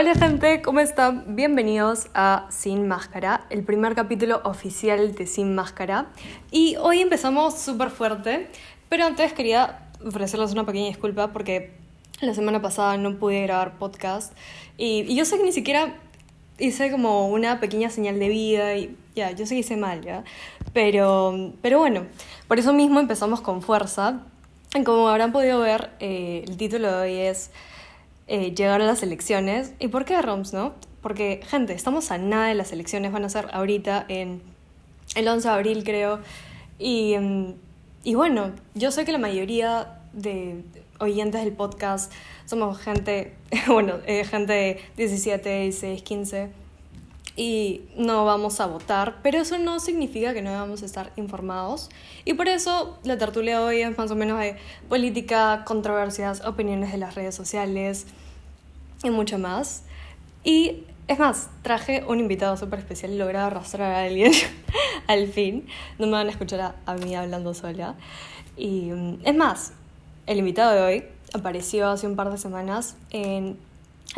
Hola gente, ¿cómo están? Bienvenidos a Sin Máscara, el primer capítulo oficial de Sin Máscara. Y hoy empezamos súper fuerte, pero antes quería ofrecerles una pequeña disculpa porque la semana pasada no pude grabar podcast y, yo sé que ni siquiera hice como una pequeña señal de vida y ya, yo sé que hice mal, ¿ya? Pero, pero bueno, por eso mismo empezamos con fuerza. Como habrán podido ver, eh, el título de hoy es eh, llegar a las elecciones. ¿Y por qué ROMS, no? Porque, gente, estamos a nada de las elecciones, van a ser ahorita en el 11 de abril, creo. Y, mm, y bueno, yo sé que la mayoría de oyentes del podcast somos gente, bueno, eh, gente de 17, 16, 15 y no vamos a votar, pero eso no significa que no a estar informados. Y por eso la tertulia de hoy es más o menos de política, controversias, opiniones de las redes sociales y mucho más. Y es más, traje un invitado súper especial y logré arrastrar a alguien al fin. No me van a escuchar a, a mí hablando sola. Y mm, es más, el invitado de hoy apareció hace un par de semanas en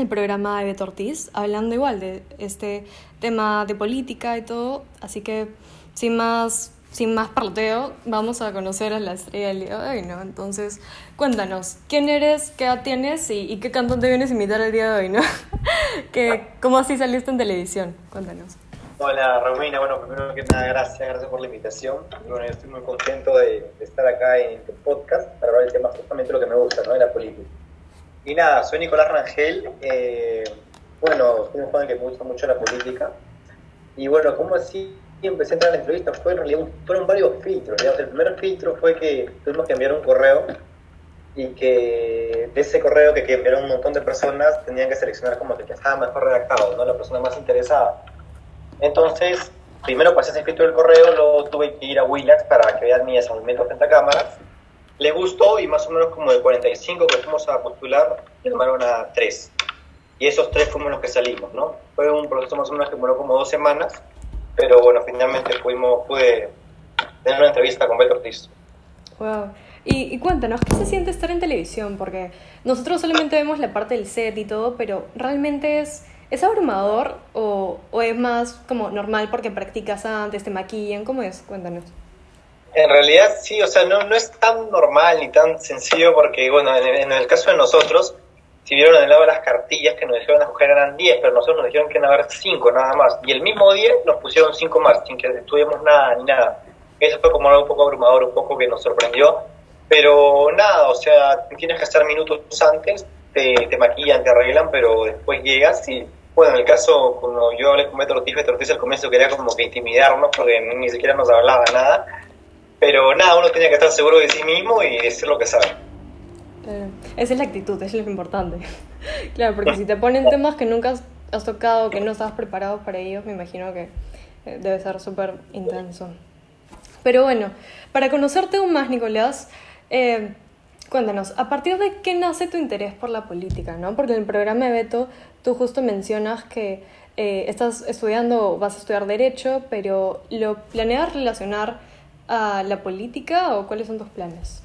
el programa de Beto Ortiz, hablando igual de este tema de política y todo. Así que, sin más, sin más parloteo, vamos a conocer a la estrella del día de hoy, ¿no? Entonces, cuéntanos, ¿quién eres, qué edad tienes y, qué cantante vienes a invitar el día de hoy, ¿no? que, ¿Cómo así saliste en televisión? Cuéntanos. Hola Romina, bueno, primero que nada, gracias, gracias por la invitación. Bueno, yo estoy muy contento de, estar acá en tu podcast para hablar del tema justamente lo que me gusta, ¿no? De la política. Y nada, soy Nicolás Rangel. Eh, bueno, soy un joven que me gusta mucho la política. Y bueno, ¿cómo así empecé a entrar a la entrevista? Fue en realidad, fueron varios filtros. El primer filtro fue que tuvimos que enviar un correo y que de ese correo que, que enviaron un montón de personas tenían que seleccionar como que estaba mejor redactado, ¿no? La persona más interesada. Entonces, primero pasé ese filtro del correo, luego tuve que ir a Willax para que vean mi desenvolvimiento frente a cámaras le gustó y más o menos como de 45 que fuimos a postular, llamaron a tres. Y esos tres fuimos los que salimos, ¿no? Fue un proceso más o menos que duró como dos semanas, pero bueno, finalmente fuimos, pude tener una entrevista con Beto Ortiz. Wow. Y, y, cuéntanos, ¿qué se siente estar en televisión? Porque nosotros solamente vemos la parte del set y todo, pero ¿realmente es, es abrumador o, o es más como normal porque practicas antes, te maquillan? ¿Cómo es? Cuéntanos. En realidad sí, o sea, no, no es tan normal ni tan sencillo porque, bueno, en, el caso de nosotros, si vieron en lado de las cartillas que nos dijeron escoger eran 10, pero nosotros nos dijeron que iban a haber 5 nada más. Y el mismo 10 nos pusieron 5 más, sin que estudiemos nada ni nada. Eso fue como algo un poco abrumador, un poco que nos sorprendió. Pero nada, o sea, tienes que estar minutos antes, te, te maquillan, te arreglan, pero después llegas y, bueno, en el caso, cuando yo hablé con Beto Ortiz, Ortiz al comienzo quería como que intimidarnos porque ni siquiera nos hablaba nada pero nada, uno tenía que estar seguro de sí mismo y decir lo que sabe. esa es la actitud, es lo importante. claro, porque si te ponen temas que nunca has, tocado, que no estabas preparado para ellos, me imagino que eh, debe ser súper intenso. Pero bueno, para conocerte aún más, Nicolás, eh, cuéntanos, ¿a partir de qué nace tu interés por la política? ¿no? Porque en el programa de Beto tú justo mencionas que eh, estás estudiando, vas a estudiar Derecho, pero lo planeas relacionar a la política o cuáles son tus planes?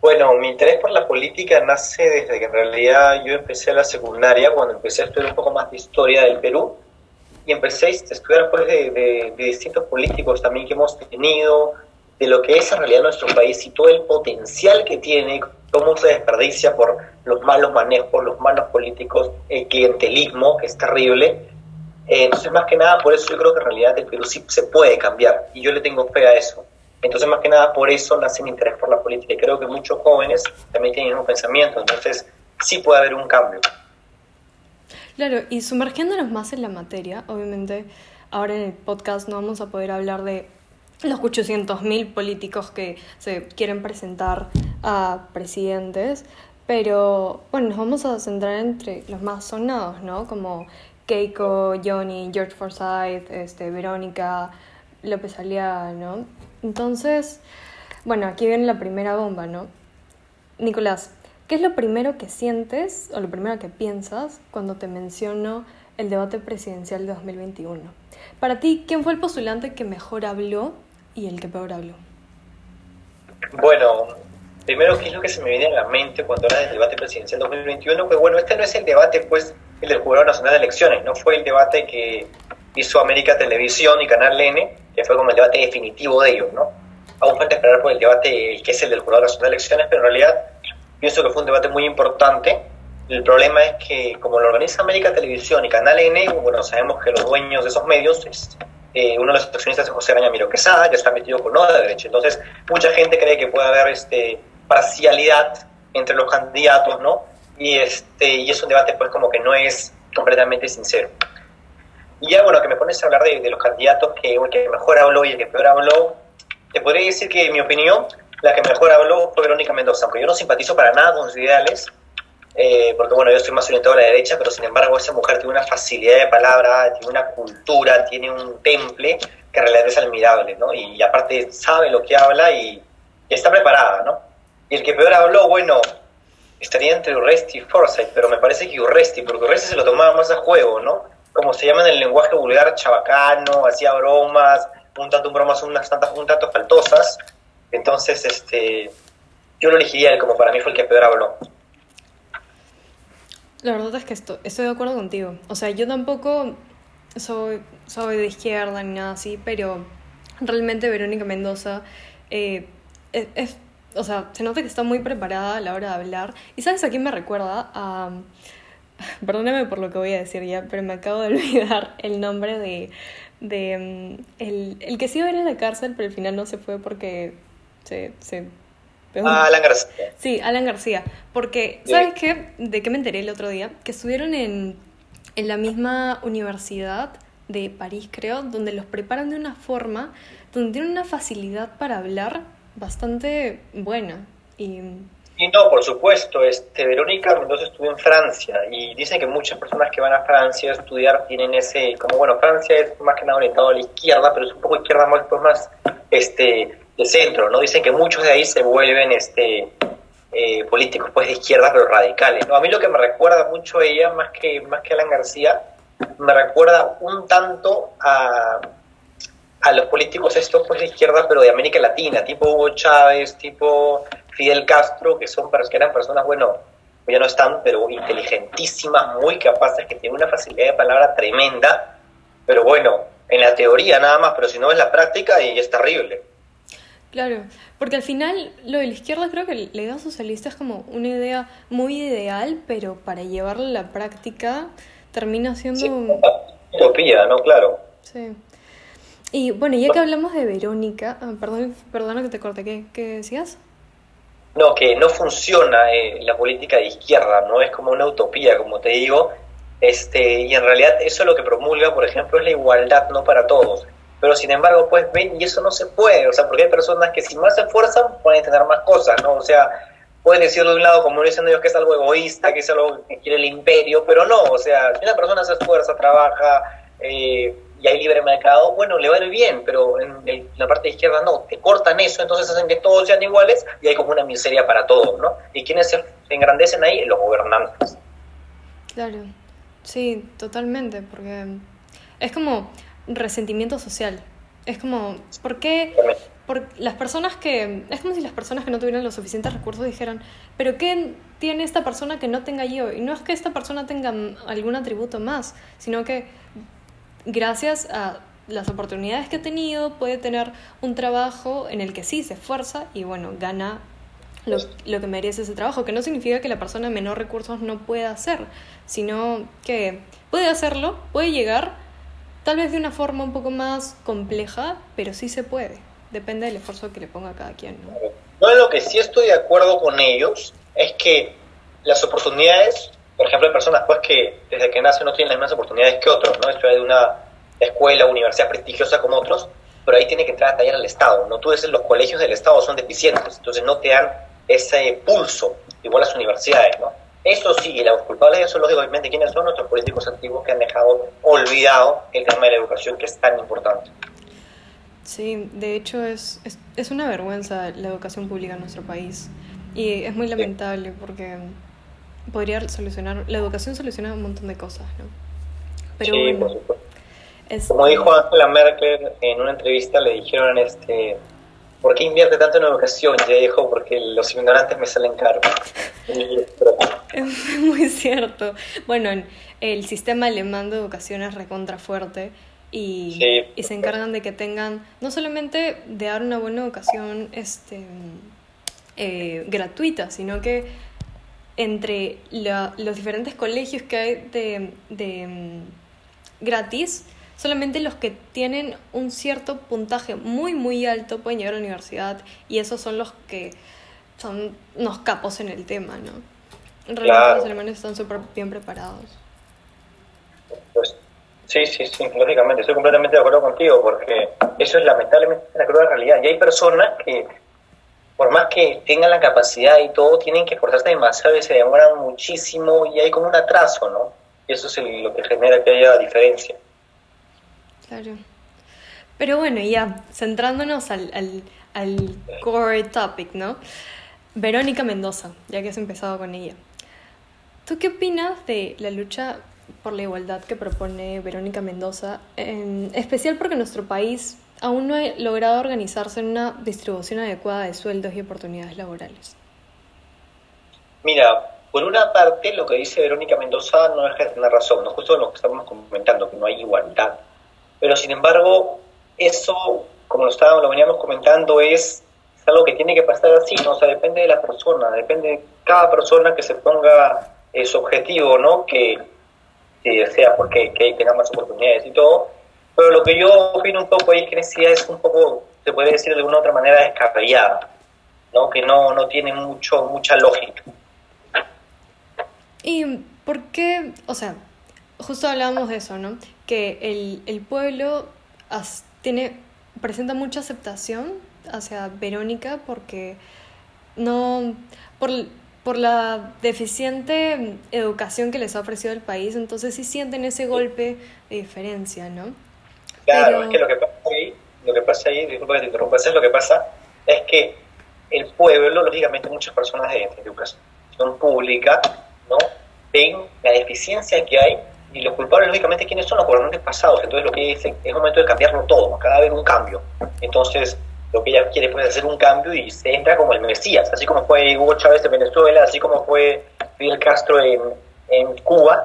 Bueno, mi interés por la política nace desde que en realidad yo empecé la secundaria, cuando empecé a estudiar un poco más de historia del Perú, y empecé a estudiar pues, de, de, distintos políticos también que hemos tenido, de lo que es en realidad nuestro país y todo el potencial que tiene, cómo se desperdicia por los malos manejos, los malos políticos, el clientelismo, que es terrible, eh, entonces, más que nada, por eso yo creo que en realidad el Perú sí se puede cambiar y yo le tengo fe a eso. Entonces, más que nada, por eso nace mi interés por la política y creo que muchos jóvenes también tienen un pensamiento, entonces sí puede haber un cambio. Claro, y sumergiéndonos más en la materia, obviamente ahora en el podcast no vamos a poder hablar de los 800.000 políticos que se quieren presentar a presidentes, pero bueno, nos vamos a centrar entre los más sonados, ¿no? Como Keiko, Johnny, George Forsyth, este, Verónica, López Aliaga, ¿no? Entonces, bueno, aquí viene la primera bomba, ¿no? Nicolás, ¿qué es lo primero que sientes o lo primero que piensas cuando te menciono el debate presidencial de 2021? Para ti, ¿quién fue el postulante que mejor habló y el que peor habló? Bueno, primero, ¿qué es lo que se me viene a la mente cuando habla del debate presidencial 2021? Pues bueno, este no es el debate, pues, el del Jurado Nacional de Elecciones, no fue el debate que hizo América Televisión y Canal N, que fue como el debate definitivo de ellos, ¿no? Aún falta esperar por el debate que es el del Jurado Nacional de Elecciones, pero en realidad pienso que fue un debate muy importante. El problema es que como lo organiza América Televisión y Canal N, bueno, sabemos que los dueños de esos medios es eh, uno de los accionistas es José Gaña Miro Quesada, que está metido con Noda de derecha. Entonces, mucha gente cree que puede haber este, parcialidad entre los candidatos, ¿no? Y, este, y es un debate, pues, como que no es completamente sincero. Y ya, bueno, que me pones a hablar de, los candidatos que el que mejor habló y el que peor habló, te podría decir que, en mi opinión, la que mejor habló fue Verónica Mendoza, aunque yo no simpatizo para nada con sus ideales, eh, porque bueno, yo soy más orientado a la derecha, pero sin embargo esa mujer tiene una facilidad de palabra, tiene una cultura, tiene un temple que en realidad es admirable, ¿no? Y, aparte sabe lo que habla y, está preparada, ¿no? Y el que peor habló, bueno, estaría entre Urresti y Forsyth, pero me parece que Urresti, porque Urresti se lo tomaba más a juego, ¿no? Como se llama en el lenguaje vulgar, chabacano, hacía bromas, un tanto bromas, unas tantas, un tanto faltosas. Entonces, este, yo lo elegiría él como para mí fue el que peor habló. La verdad es que estoy, estoy de acuerdo contigo. O sea, yo tampoco soy, soy de izquierda ni nada así, pero realmente Verónica Mendoza eh, es, o sea, se nota que está muy preparada a la hora de hablar. ¿Y sabes a quién me recuerda? A, perdóname por lo que voy a decir ya, pero me acabo de olvidar el nombre de, de mm, el, el que sí iba a ir a la cárcel, pero al final no se fue porque se, se Ah, Alan García. Sí, Alan García. Porque, ¿sabes qué? ¿De qué me enteré el otro día? Que estuvieron en, en la misma universidad de París, creo, donde los preparan de una forma, donde tienen una facilidad para hablar bastante buena. Y, y no, por supuesto, este, Verónica Mendoza estuvo en Francia y dicen que muchas personas que van a Francia a estudiar tienen ese, como bueno, Francia es más que nada orientado a la izquierda, pero es un poco izquierda más, pues más este, de centro, ¿no? Dicen que muchos de ahí se vuelven este, eh, políticos pues de izquierda, pero radicales, ¿no? A mí lo que me recuerda mucho ella, más que, más que Alan García, me recuerda un tanto a, a los políticos estos pues de izquierda, pero de América Latina, tipo Hugo Chávez, tipo Fidel Castro, que, son, que eran personas, bueno, ya no están, pero inteligentísimas, muy capaces, que tienen una facilidad de palabra tremenda, pero bueno, en la teoría nada más, pero si no en la práctica y es terrible. Claro, porque al final lo de la izquierda creo que la idea socialista es como una idea muy ideal, pero para llevarla a la práctica termina siendo... Sí, utopía, ¿no? Claro. Sí. Y bueno, ya que hablamos de Verónica, ah, perdón, perdona que te corte, ¿qué, qué decías? No, que no funciona eh, la política de izquierda, no es como una utopía, como te digo, este, y en realidad eso es lo que promulga, por ejemplo, es la igualdad, no para todos. Pero sin embargo, pues ven, y eso no se puede, o sea, porque hay personas que si más se esfuerzan pueden tener más cosas, ¿no? O sea, pueden decirlo de un lado, como dicen ellos, que es algo egoísta, que es algo que quiere el imperio, pero no, o sea, si una persona se esfuerza, trabaja eh, y hay libre mercado, bueno, le va bien, pero en, la parte izquierda no, te cortan eso, entonces hacen que todos sean iguales y hay como una miseria para todos, ¿no? ¿Y quiénes se engrandecen ahí? Los gobernantes. Claro, sí, totalmente, porque es como resentimiento social. Es como, ¿por qué? Por las personas que. Es como si las personas que no tuvieran los suficientes recursos dijeran, ¿pero qué tiene esta persona que no tenga yo? Y no es que esta persona tenga algún atributo más, sino que gracias a las oportunidades que ha tenido puede tener un trabajo en el que sí se esfuerza y bueno, gana lo, lo, que merece ese trabajo, que no significa que la persona de menor recursos no pueda hacer, sino que puede hacerlo, puede llegar Tal vez de una forma un poco más compleja, pero sí se puede. Depende del esfuerzo que le ponga cada quien. ¿no? no, lo que sí estoy de acuerdo con ellos es que las oportunidades, por ejemplo, hay personas pues que desde que nacen no tienen las mismas oportunidades que otros, ¿no? Esto de una escuela, universidad prestigiosa como otros, pero ahí tiene que entrar a tallar al Estado, ¿no? Tú dices, los colegios del Estado son deficientes, entonces no te dan ese pulso, igual las universidades, ¿no? Eso sí, los culpables de eso, lógicamente, ¿quiénes son nuestros políticos antiguos que han dejado olvidado el tema de la educación que es tan importante? Sí, de hecho es, es, una vergüenza la educación pública en nuestro país y es muy lamentable porque podría solucionar, la educación soluciona un montón de cosas, ¿no? Pero sí, por supuesto. Como dijo Angela Merkel en una entrevista, le dijeron este ¿por qué invierte tanto en educación? Y ella dijo, porque los ignorantes me salen caros. Es muy cierto. Bueno, el sistema alemán de educación es recontra fuerte y, y se encargan de que tengan, no solamente de dar una buena educación este, eh, gratuita, sino que entre los diferentes colegios que hay de, de mm, gratis, solamente los que tienen un cierto puntaje muy, muy alto pueden llegar a la universidad y esos son los que son unos capos en el tema, ¿no? Realmente los alemanes están súper bien preparados. Pues sí, sí, sí, lógicamente, estoy completamente de acuerdo contigo porque eso es lamentablemente la cruda realidad y hay personas que por más que tengan la capacidad y todo, tienen que esforzarse demasiado y se demoran muchísimo y hay como un atraso, ¿no? Y eso es lo que genera que haya diferencia. Claro. Pero bueno, ya centrándonos al, al, al core topic, ¿no? Verónica Mendoza, ya que has empezado con ella. ¿Tú qué opinas de la lucha por la igualdad que propone Verónica Mendoza, en especial porque nuestro país aún no ha logrado organizarse en una distribución adecuada de sueldos y oportunidades laborales? Mira, por una parte lo que dice Verónica Mendoza no es tener razón, no justo lo que estamos comentando, que no hay igualdad. Pero sin embargo, eso, como lo, estábamos, lo veníamos comentando, es, algo que tiene que pasar así, ¿no? O sea, depende de la persona, depende de cada persona que se ponga eh, su objetivo, ¿no? Que, que desea porque que tenga más oportunidades y todo, pero lo que yo opino un poco ahí, que es un poco, se puede decir de alguna otra manera, descabellada, ¿no? que no, no tiene mucho, mucha lógica. ¿Y por qué? O sea, justo hablábamos de eso, ¿no? Que el, el pueblo tiene, presenta mucha aceptación hacia Verónica porque no. Por, por la deficiente educación que les ha ofrecido el país, entonces sí sienten ese golpe de diferencia, ¿no? Claro, es que lo que pasa ahí, lo que pasa ahí, disculpa que te interrumpa, es lo que pasa es que el pueblo, lógicamente muchas personas de, educación pública, ¿no? ven la deficiencia que hay y los culpables, lógicamente, ¿quiénes son los gobernantes pasados? Entonces lo que dicen es momento de cambiarlo todo, cada vez un cambio. Entonces, lo que ella quiere pues, es hacer un cambio y se entra como el Mesías, así como fue Hugo Chávez en Venezuela, así como fue Fidel Castro en, en Cuba,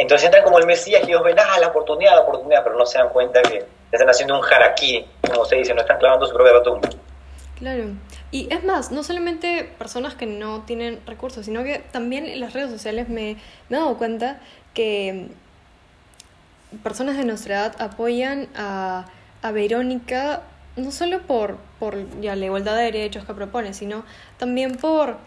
entonces entran como el Mesías y ellos ven, ah, la oportunidad, la oportunidad, pero no se dan cuenta que están haciendo un harakiri, como se dice, no están clavando su propia tumba. Claro. Y es más, no solamente personas que no tienen recursos, sino que también en las redes sociales me, me he dado cuenta que personas de nuestra edad apoyan a, a Verónica no solo por, por ya, la igualdad de derechos que propone, sino también por,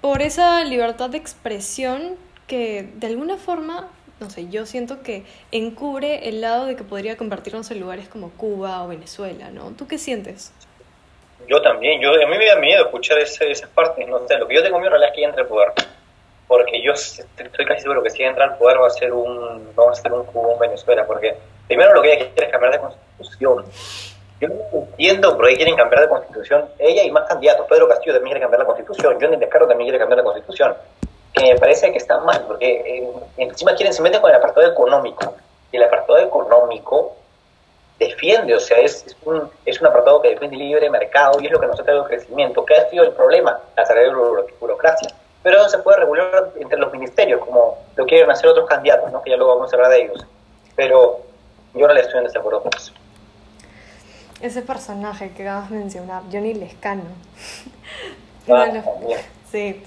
por esa libertad de expresión que de alguna forma no sé, yo siento que encubre el lado de que podría convertirnos en lugares como Cuba o Venezuela, ¿no? ¿Tú qué sientes? Yo también, yo, a mí me da miedo escuchar ese, esas partes, no sé, lo que yo tengo miedo en realidad es que entre al poder, porque yo estoy casi seguro que si entra al poder va a ser un, vamos a ser un Cuba o Venezuela, porque primero lo que ella quiere es cambiar de constitución. Yo no entiendo por qué quieren cambiar de constitución. Ella y más candidatos, Pedro Castillo también quiere cambiar la constitución, Johnny Descartes también quiere cambiar la constitución que me parece que está mal, porque eh, encima quieren se meten con el apartado económico, y el apartado económico defiende, o sea, es, es, un, es un apartado que defiende libre mercado y es lo que nos ha traído crecimiento. ¿Qué ha sido el problema? La de burocracia. Pero no se puede regular entre los ministerios, como lo quieren hacer otros candidatos, ¿no? que ya luego vamos a hablar de ellos. Pero yo no le estoy en desacuerdo con eso. Ese personaje que acabas de mencionar, Johnny Lescano. Ah, sí.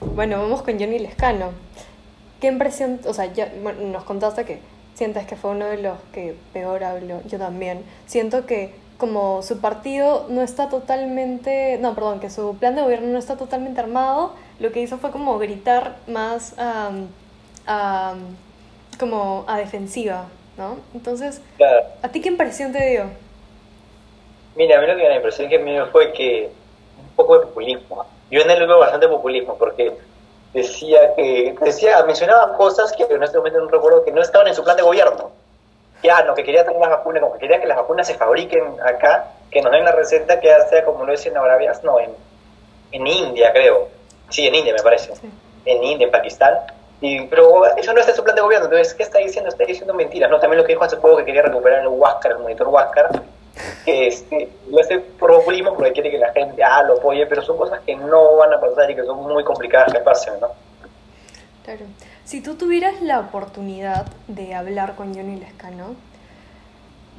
Bueno, vamos con Johnny Lescano. ¿Qué impresión, o sea, ya, nos contaste que sientes que fue uno de los que peor habló, yo también. Siento que como su partido no está totalmente, no, perdón, que su plan de gobierno no está totalmente armado, lo que hizo fue como gritar más a, como a defensiva, ¿no? Entonces, ¿a ti qué impresión te dio? Mira, a mí lo que me impresión que me dio fue que un poco de populismo yo en él veo bastante populismo porque decía que decía mencionaba cosas que en este momento no recuerdo que no estaban en su plan de gobierno. Ya no que quería tener las vacunas como que quería que las vacunas se fabriquen acá que nos den la receta que sea como lo decía en Arabia no en, en India creo. Sí en India me parece. En India en Pakistán. Y, pero eso no está en su plan de gobierno. Entonces ¿qué está diciendo? está diciendo mentiras no también lo que dijo hace poco que quería recuperar el Huáscar el monitor Huáscar que este, lo hace por populismo porque quiere que la gente ah, lo apoye, pero son cosas que no van a pasar y que son muy complicadas que pasen, ¿no? Claro. Si tú tuvieras la oportunidad de hablar con Johnny Lescano,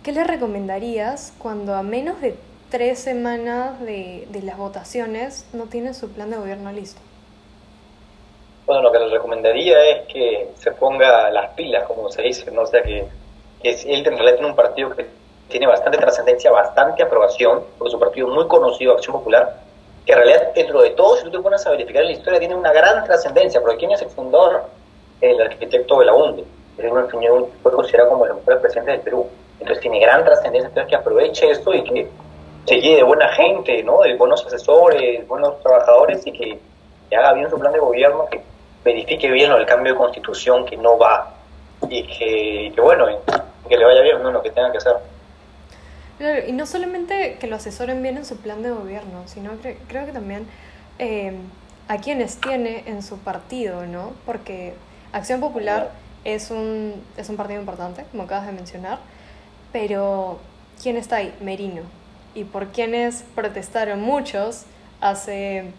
¿qué le recomendarías cuando a menos de tres semanas de, de las votaciones no tiene su plan de gobierno listo? Bueno, lo que le recomendaría es que se ponga las pilas, como se dice, ¿no? O sea, que, que él en realidad tiene un partido que tiene bastante trascendencia, bastante aprobación, porque su partido muy conocido, Acción Popular, que en realidad dentro de todo, si tú te pones a verificar la historia, tiene una gran trascendencia, porque ¿quién es el fundador? El arquitecto Belaunde, que fue considerado como el mejor presidente del Perú. Entonces tiene gran trascendencia, entonces que aproveche esto y que se lleve de buena gente, ¿no? de buenos asesores, buenos trabajadores y que, haga bien su plan de gobierno, que verifique bien el cambio de constitución que no va y que, que bueno, que le vaya bien ¿no? lo que tenga que hacer. Claro, y no solamente que lo asesoren bien en su plan de gobierno, sino creo que también eh, a quienes tiene en su partido, ¿no? Porque Acción Popular es un, es un partido importante, como acabas de mencionar, pero ¿quién está ahí? Merino. Y por quienes protestaron muchos hace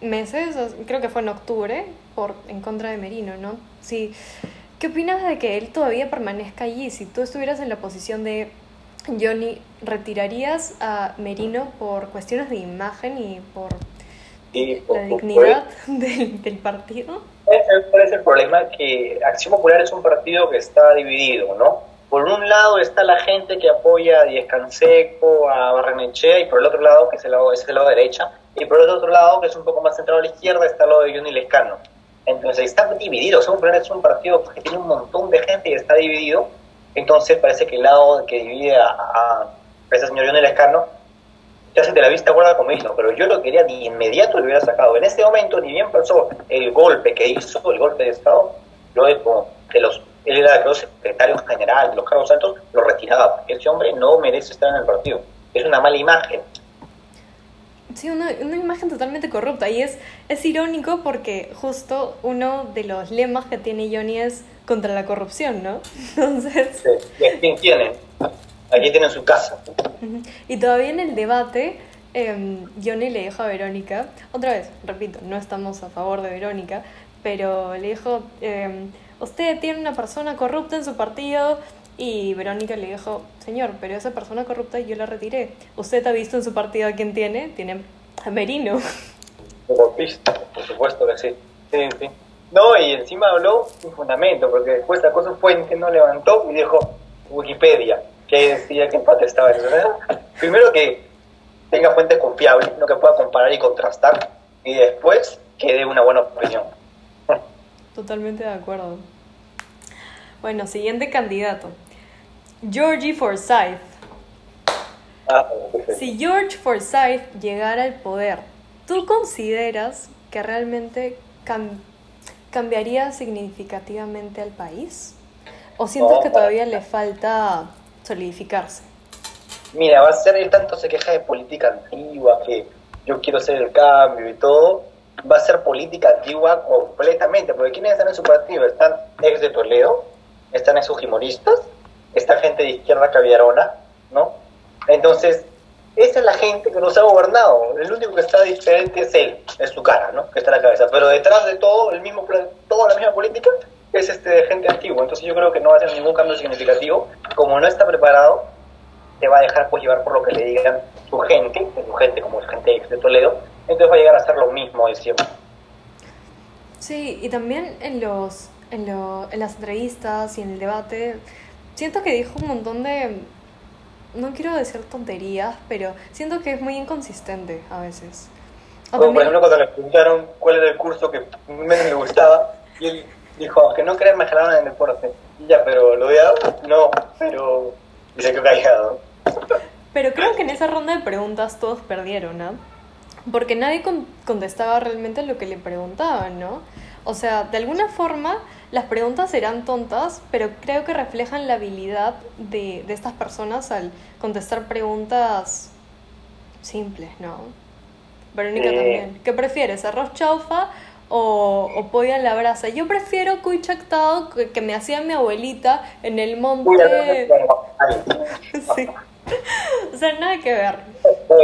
meses, creo que fue en octubre, por, en contra de Merino, ¿no? Sí. ¿Qué opinas de que él todavía permanezca allí? Si tú estuvieras en la posición de Johnny, ¿retirarías a Merino por cuestiones de imagen y por la dignidad del, partido? ¿Cuál es el problema? Que Acción Popular es un partido que está dividido, ¿no? Por un lado está la gente que apoya a Díez Canseco, a Barrenechea, y por el otro lado, que es el lado, es el lado derecha, y por el otro lado, que es un poco más centrado a la izquierda, está el lado de Johnny Lescano. Entonces está dividido, Acción Popular es un partido que tiene un montón de gente y está dividido, entonces parece que el lado que divide a, a ese señor Johnny Lescano ya se te la vista guarda como hizo, pero yo lo quería de inmediato lo hubiera sacado. En este momento, ni bien pasó el golpe que hizo, el golpe de Estado, yo que los, él era el secretario general de los cargos altos, lo retiraba, ese hombre no merece estar en el partido. Es una mala imagen. Sí, una, una, imagen totalmente corrupta. Y es, es irónico porque justo uno de los lemas que tiene Johnny es contra la corrupción, ¿no? Entonces... Sí. ¿Y quién tiene? Aquí tienen su casa. Y todavía en el debate, eh, Johnny le dijo a Verónica, otra vez, repito, no estamos a favor de Verónica, pero le dijo, eh, usted tiene una persona corrupta en su partido y Verónica le dijo, señor, pero esa persona corrupta yo la retiré. ¿Usted ha visto en su partido a quién tiene? Tiene a Merino. por supuesto que sí. Sí, sí. No, y encima habló sin fundamento, porque después sacó su fuente, no levantó y dijo Wikipedia, que decía que empate estaba en Primero que tenga fuentes confiables, no que pueda comparar y contrastar, y después que dé una buena opinión. Totalmente de acuerdo. Bueno, siguiente candidato. Georgie Forsyth. Ah, si George Forsyth llegara al poder, ¿tú consideras que realmente cambiaría significativamente al país? ¿O sientes que todavía le falta solidificarse? Mira, va a ser, el tanto se queja de política antigua, que yo quiero hacer el cambio y todo, va a ser política antigua completamente, porque ¿quiénes están en su partido? Están ex de Toledo, están esos humoristas, esta gente de izquierda caviarona, ¿no? Entonces, esa es la gente que nos ha gobernado. El único que está diferente es él, es su cara, ¿no? Que está en la cabeza. Pero detrás de todo, el mismo toda la misma política es este gente antigua. Entonces yo creo que no va a hacer ningún cambio significativo. Como no está preparado, te va a dejar pues llevar por lo que le digan su gente, su gente como es gente de Toledo. Entonces va a llegar a ser lo mismo de siempre. Sí, y también en los en, en las entrevistas y en el debate siento que dijo un montón de no quiero decir tonterías, pero siento que es muy inconsistente a veces. Por ejemplo, cuando le preguntaron cuál era el curso que menos le gustaba, y él dijo, que no crean me en el deporte. Y ya, pero lo de no, pero y se quedó callado. Pero creo que en esa ronda de preguntas todos perdieron, ¿no? Porque nadie contestaba realmente lo que le preguntaban, ¿no? O sea, de alguna forma las preguntas serán tontas, pero creo que reflejan la habilidad de, de estas personas al contestar preguntas simples, ¿no? Verónica también. ¿Qué prefieres, arroz chaufa o, o pollo a la brasa? Yo prefiero cuy chactado que, que me hacía mi abuelita en el monte. sí. O sea, nada que ver.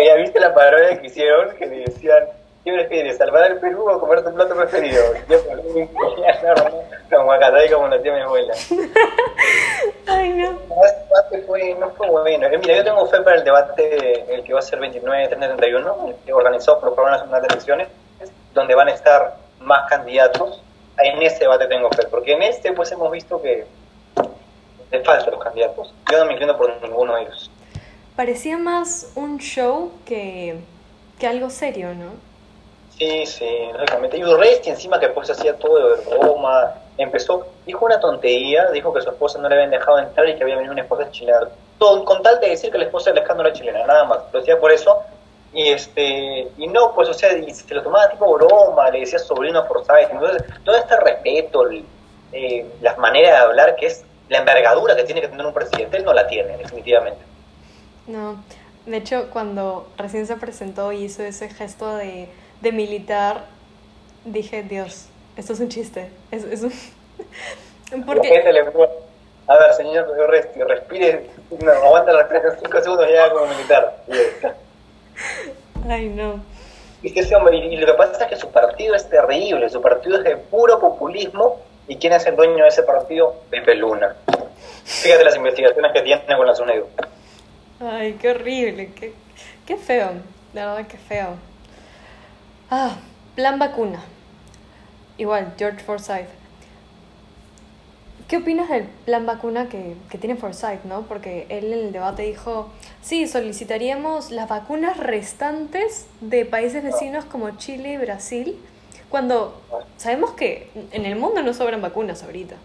¿Ya viste la parodia que hicieron? Que le decían ¿Qué prefieres? ¿Salvar el Perú o comer tu plato preferido? Yo como acá, como lo tiene mi abuela. Ay, no. Debate fue, no fue bueno. Eh, mira, yo tengo fe para el debate, el que va a ser 29, 30, 31, el que organizó por menos unas elecciones, donde van a estar más candidatos. En ese debate tengo fe, porque en este pues hemos visto que le faltan los candidatos. Yo no me inclino por ninguno de ellos. Parecía más un show que, que algo serio, ¿no? Sí, sí, lógicamente. Y Urresti encima que pues hacía todo de broma, empezó, dijo una tontería, dijo que su esposa no le habían dejado entrar y que había venido una esposa chilena. Todo, con tal de decir que la esposa del escándalo era chilena, nada más. Lo decía por eso. Y este y no, pues, o sea, se lo tomaba tipo broma, le decía sobrino Forsyth. Entonces, todo este respeto, eh, las maneras de hablar, que es la envergadura que tiene que tener un presidente, él no la tiene, definitivamente. No, de hecho, cuando recién se presentó y hizo ese gesto de de militar, dije, Dios, esto es un chiste. Es, es un... Porque... A ver, señor, respire, no, aguanta la respiración 5 segundos y ya como militar. Ay, no. Y, y lo que pasa es que su partido es terrible, su partido es de puro populismo. ¿Y quién es el dueño de ese partido? Pepe Luna. Fíjate las investigaciones que tiene con la SUNEDU. Ay, qué horrible, qué, qué feo, la verdad, qué feo. Ah, plan vacuna. Igual, George Forsyth. ¿Qué opinas del plan vacuna que, que, tiene Forsyth, no? Porque él en el debate dijo, sí, solicitaríamos las vacunas restantes de países vecinos como Chile y Brasil, cuando sabemos que en el mundo no sobran vacunas ahorita.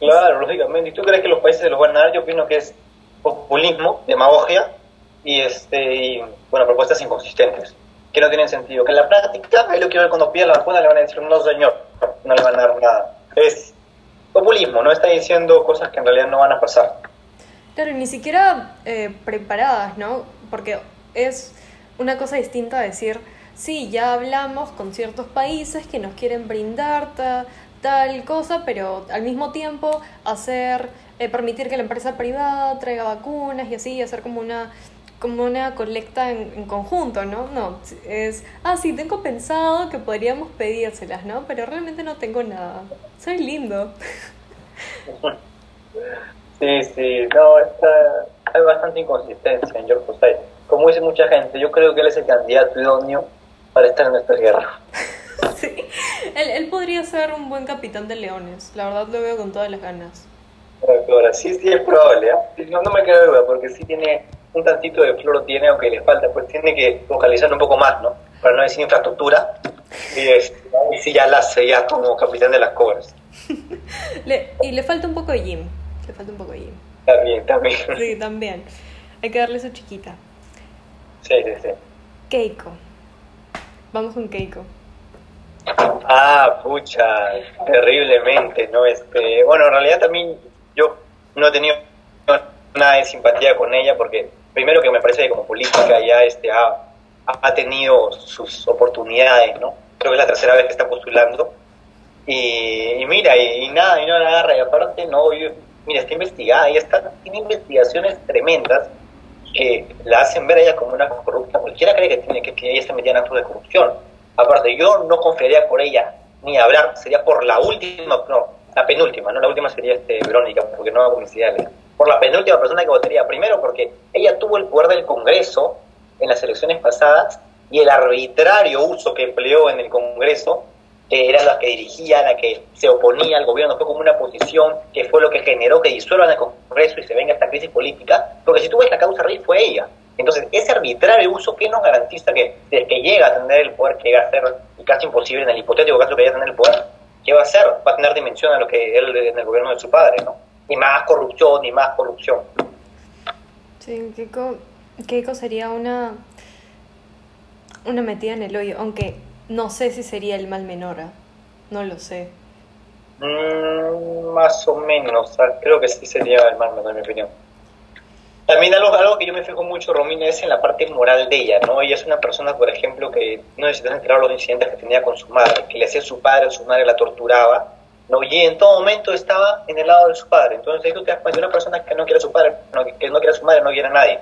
Claro, lógicamente. ¿Y tú crees que los países se los van a dar? Yo opino que es populismo, demagogia y, este, bueno, propuestas inconsistentes que no tienen sentido. Que en la práctica, ahí lo quiero ver cuando pida la vacuna, le van a decir, no señor, no le van a dar nada. Es populismo, no está diciendo cosas que en realidad no van a pasar. Claro, ni siquiera eh, preparadas, ¿no? Porque es una cosa distinta decir, sí, ya hablamos con ciertos países que nos quieren brindar tal cosa, pero al mismo tiempo hacer, eh, permitir que la empresa privada traiga vacunas y así, hacer como una como una colecta en, conjunto, ¿no? No, es, ah, sí, tengo pensado que podríamos pedírselas, ¿no? Pero realmente no tengo nada. Soy lindo. Sí, sí, no, está, hay bastante inconsistencia en George Forsyth. Como dice mucha gente, yo creo que él es el candidato idóneo para estar en nuestra guerra. sí, él, él podría ser un buen capitán de leones, la verdad lo veo con todas las ganas. Ahora, sí, sí es probable, ¿eh? no, no me queda duda, porque sí tiene un tantito de flor tiene, aunque le falta, pues tiene que focalizar un poco más, ¿no? Para no decir infraestructura, y, y si ya la hace ya como capitán de las cobras. y le falta un poco de gym, le falta un poco de gym. También, también. Sí, también. Hay que darle su chiquita. Sí, sí, sí. Keiko. Vamos con Keiko. Ah, pucha, terriblemente, ¿no? Este, bueno, en realidad también yo no he tenido nada de simpatía con ella porque primero que me parece que como política ya este ha, ha tenido sus oportunidades, ¿no? Creo que es la tercera vez que está postulando. Y, mira, y, nada, y no la agarra. Y aparte, no, mira, está investigada, ella está, tiene investigaciones tremendas que la hacen ver a ella como una corrupta. Cualquiera cree que, tiene, que, ella está metida en actos de corrupción. Aparte, yo no confiaría por ella ni hablar, sería por la última, no, la penúltima, no la última sería este, Verónica, porque no hago publicidad por la penúltima persona que votaría. Primero porque ella tuvo el poder del Congreso en las elecciones pasadas y el arbitrario uso que empleó en el Congreso, que era la que dirigía, la que se oponía al gobierno, fue como una posición que fue lo que generó que disuelvan el Congreso y se venga esta crisis política, porque si tú ves la causa raíz fue ella. Entonces, ese arbitrario uso, ¿qué nos garantiza que desde que llega a tener el poder, que llega a ser casi imposible en el hipotético caso que llega a tener el poder, ¿qué va a hacer? Va a tener dimensión a lo que él en el gobierno de su padre, ¿no? Ni más corrupción, ni más corrupción. Sí, Keiko, Keiko sería una, una metida en el hoyo, aunque no sé si sería el mal menor, ¿eh? no lo sé. Mm, más o menos, creo que sí sería el mal menor, en mi opinión. También algo, algo que yo me fijo mucho, Romina, es en la parte moral de ella, ¿no? Ella es una persona, por ejemplo, que no necesitas enterar los incidentes que tenía con su madre, que le hacía su padre, su madre la torturaba, ¿no? Y en todo momento estaba en el lado de su padre. Entonces ahí tú te das cuenta de una persona que no quiere a su padre, que no quiere a su madre, no quiere a nadie.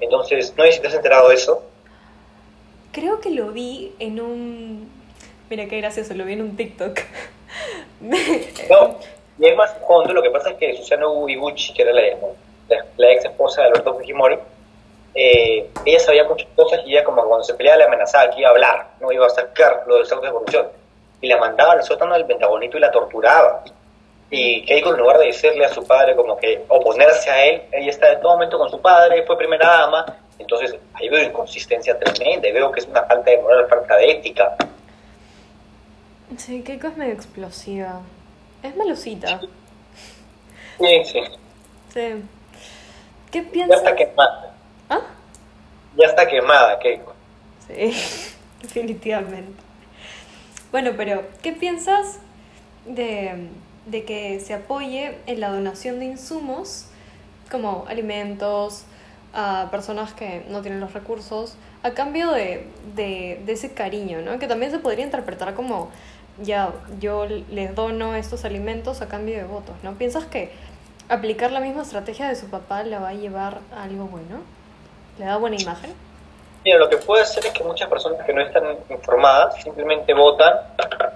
Entonces, no sé si te has enterado de eso. creo que lo vi en un... Mira qué gracioso, lo vi en un TikTok. no, y es más fondo, lo que pasa es que Susana Uiguchi, que era la, la, ex esposa de Alberto Fujimori, eh, ella sabía muchas cosas y ella como cuando se peleaba le amenazaba que iba a hablar, no iba a sacar lo del salto de corrupción. Y la mandaba al sótano del Pentagonito y la torturaba. Y Keiko en lugar de decirle a su padre como que oponerse a él, ella está en todo momento con su padre, fue primera dama, entonces ahí veo inconsistencia tremenda, y veo que es una falta de moral, falta de ética. Sí, Keiko es medio explosiva. Es malosita. Sí, sí. Sí. ¿Qué piensas? Ya está quemada. ¿Ah? Ya está quemada, Keiko. Sí, definitivamente. Bueno, pero ¿qué piensas de, de que se apoye en la donación de insumos como alimentos a personas que no tienen los recursos a cambio de, de, de ese cariño, ¿no? Que también se podría interpretar como ya yo les dono estos alimentos a cambio de votos, ¿no? ¿Piensas que aplicar la misma estrategia de su papá le va a llevar a algo bueno? ¿Le da buena imagen? Mira, lo que puede hacer es que muchas personas que no están informadas simplemente votan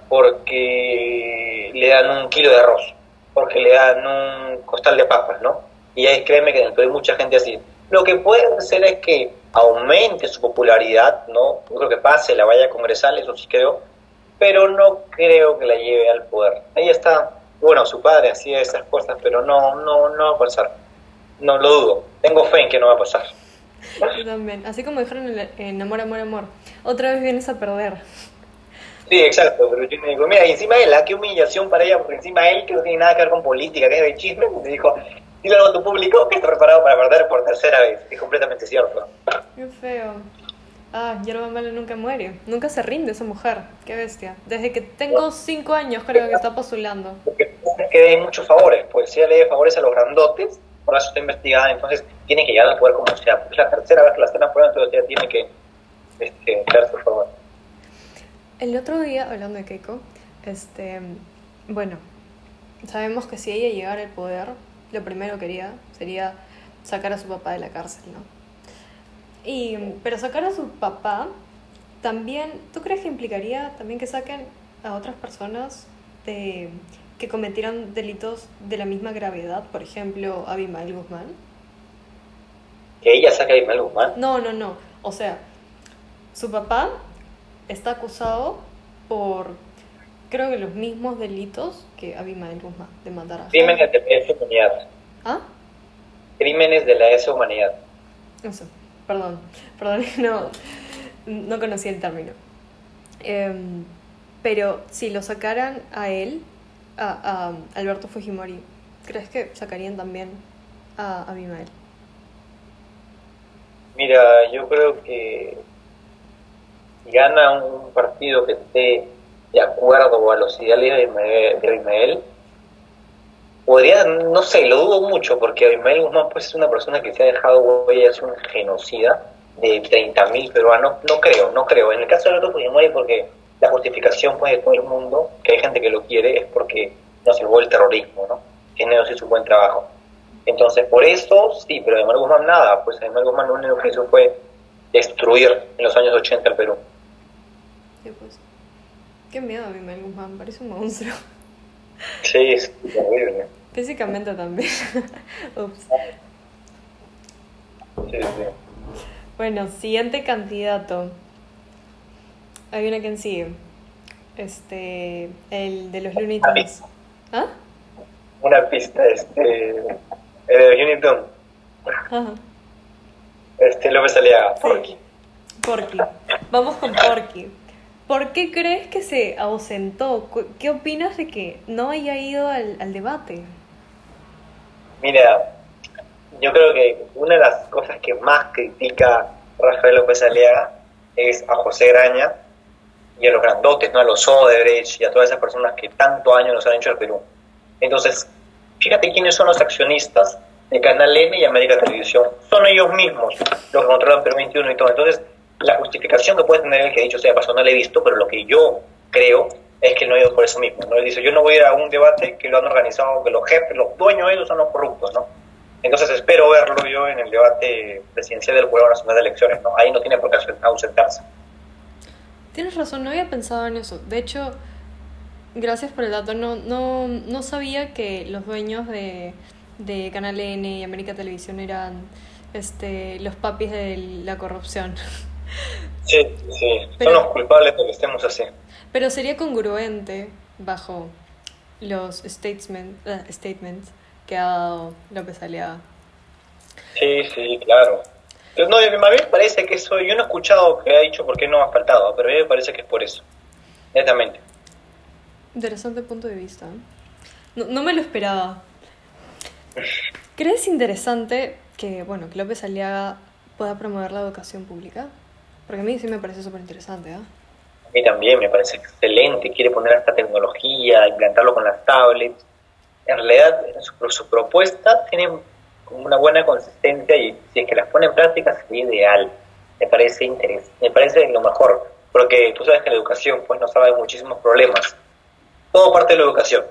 porque le dan un kilo de arroz, porque le dan un costal de papas, ¿no? Y ahí créeme que hay mucha gente así. Lo que puede hacer es que aumente su popularidad, ¿no? Yo creo que pase la valla congresal, eso sí creo, pero no creo que la lleve al poder. Ahí está, bueno, su padre hacía esas cosas, pero no, no, no va a pasar. No lo dudo. Tengo fe en que no va a pasar. Yo también. Así como dijeron en Amor, Amor, Amor. Otra vez vienes a perder. Sí, exacto. Pero yo me digo, mira, y encima de él, qué humillación para ella, porque encima él, que no tiene nada que ver con política, que es de chisme, me dijo, dile a tu público que está preparado para perder por tercera vez. Es completamente cierto. Qué feo. Ah, Yerba Mala nunca muere. Nunca se rinde esa mujer. Qué bestia. Desde que tengo cinco años creo que está postulando. Porque que hay muchos favores. Pues si ella le favores a los grandotes, por eso está investigada. Entonces tiene que llegar al poder como sea. Es la tercera vez que la están apruebando, entonces ella tiene que este, dar su favor. El otro día, hablando de Keiko, este, bueno, sabemos que si ella llegara al poder, lo primero que haría sería sacar a su papá de la cárcel, ¿no? Y, pero sacar a su papá también, ¿tú crees que implicaría también que saquen a otras personas de, que cometieran delitos de la misma gravedad? Por ejemplo, Abimael Guzmán. ¿Que ella saque a Abimael Guzmán? No, no, no. O sea, su papá está acusado por, creo que los mismos delitos que Abimael Guzmán, de matar a... Crímenes de la lesa humanidad. ¿Ah? Crímenes de la lesa humanidad. Eso perdón, perdón, no, no conocía el término. Em, pero si lo sacaran a él, a, Alberto Fujimori, ¿crees que sacarían también a Abimael? Mira, yo creo que gana un partido que esté de acuerdo a los ideales de Abimael, podría, no sé, lo dudo mucho, porque Abimael Guzmán pues, es una persona que se ha dejado huella, es un genocida de 30.000 peruanos. No creo, no creo. En el caso de Alberto Fujimori, porque la justificación pues, de todo el mundo, que hay gente que lo quiere, es porque no salvó el terrorismo, ¿no? Que no hizo su buen trabajo. Entonces, por eso, sí, pero Abimael Guzmán nada, pues Abimael Guzmán lo único que hizo fue destruir en los años 80 el Perú. Sí, pues. Qué miedo Abimael Guzmán, parece un monstruo. Sí, es terrible. Físicamente también. Ups. Sí, sí. Bueno, siguiente candidato. Hay una que sigue. Este, el de los Looney Tunes. ¿Ah? Una pista, este. El de los Looney Tunes. Ajá. Este, López Aliaga, Porky. Porky. Vamos con Porky. ¿Por qué crees que se ausentó? ¿Qué opinas de que no haya ido al, al debate? Mira, yo creo que una de las cosas que más critica Rafael López Aliaga es a José Graña y a los grandotes, ¿no? a los Odebrecht y a todas esas personas que tanto años nos han hecho al Perú. Entonces, fíjate quiénes son los accionistas de Canal M y América Televisión. Son ellos mismos los que controlan Perú 21 y todo. Entonces, la justificación que puede tener el que dicho sea paso no la he visto, pero lo que yo creo es que no ha ido por eso mismo. ¿no? Él dice, yo no voy a ir a un debate que lo han organizado, que los jefes, los dueños de ellos son los corruptos, ¿no? Entonces espero verlo yo en el debate presidencial del Jurado Nacional de Elecciones, ¿no? Ahí no tiene por qué ausentarse. Tienes razón, no había pensado en eso. De hecho, gracias por el dato. No, no, no sabía que los dueños de, de Canal N y América Televisión eran este, los papis de la corrupción. Sí, sí, son los culpables de que estemos así. Pero sería congruente bajo los statements, uh, statements que ha dado López Aliaga. Sí, sí, claro. No, a mí me parece que eso, yo no he escuchado que ha dicho por qué no ha faltado, pero a mí me parece que es por eso, netamente. Interesante punto de vista. No, no me lo esperaba. ¿Crees interesante que, bueno, que López Aliaga pueda promover la educación pública? Porque a mí sí me parece súper interesante, ¿ah? A mí también me parece excelente. Quiere poner esta tecnología, implantarlo con las tablets. En realidad, su, su propuesta tiene una buena consistencia y si es que las pone en práctica sería ideal. Me parece interés, me parece lo mejor, porque tú sabes que la educación pues nos de muchísimos problemas. Todo parte de la educación.